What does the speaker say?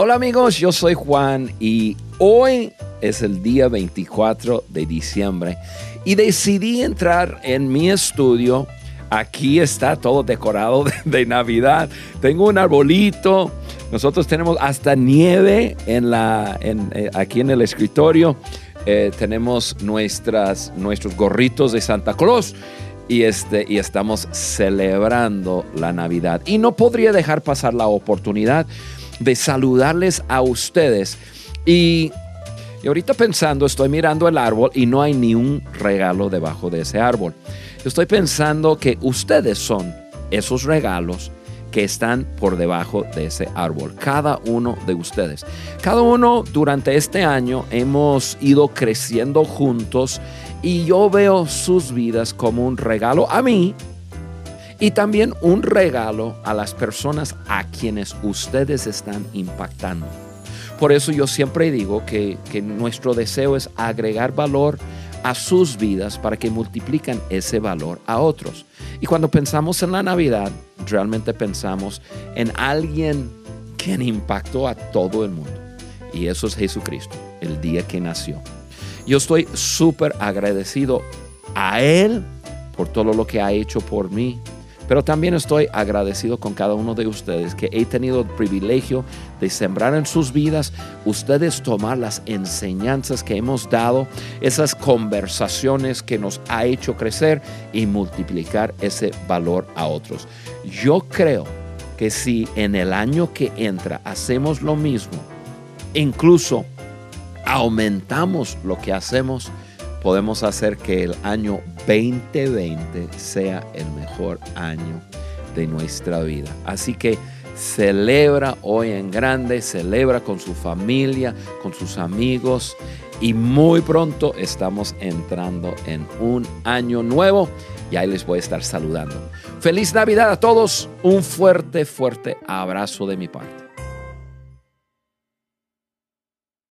Hola amigos, yo soy Juan y hoy es el día 24 de diciembre y decidí entrar en mi estudio. Aquí está todo decorado de, Navidad. Tengo un arbolito. Nosotros tenemos hasta nieve en la, eh, aquí en el escritorio. Eh, tenemos nuestras, nuestros gorritos de Santa Claus y, este, y estamos celebrando la Navidad. Y no podría dejar pasar la oportunidad de saludarles a ustedes. Y, ahorita pensando, estoy mirando el árbol y no hay ni un regalo debajo de ese árbol. Estoy pensando que ustedes son esos regalos que están por debajo de ese árbol, cada uno de ustedes. Cada uno durante este año hemos ido creciendo juntos y yo veo sus vidas como un regalo a mí y también un regalo a las personas a quienes ustedes están impactando. Por eso yo siempre digo que, nuestro deseo es agregar valor a sus vidas para que multipliquen ese valor a otros. Y cuando pensamos en la Navidad, realmente pensamos en alguien quien impactó a todo el mundo. Y eso es Jesucristo, el día que nació. Yo estoy súper agradecido a Él por todo lo que ha hecho por mí, pero también estoy agradecido con cada uno de ustedes que he tenido el privilegio de sembrar en sus vidas, ustedes tomar las enseñanzas que hemos dado, esas conversaciones que nos ha hecho crecer y multiplicar ese valor a otros. Yo creo que si en el año que entra hacemos lo mismo, incluso aumentamos lo que hacemos, podemos hacer que el año 2020 sea el mejor año de nuestra vida. Así que celebra hoy en grande, celebra con su familia, con sus amigos y muy pronto estamos entrando en un año nuevo y ahí les voy a estar saludando. Feliz Navidad a todos, un fuerte, fuerte abrazo de mi parte.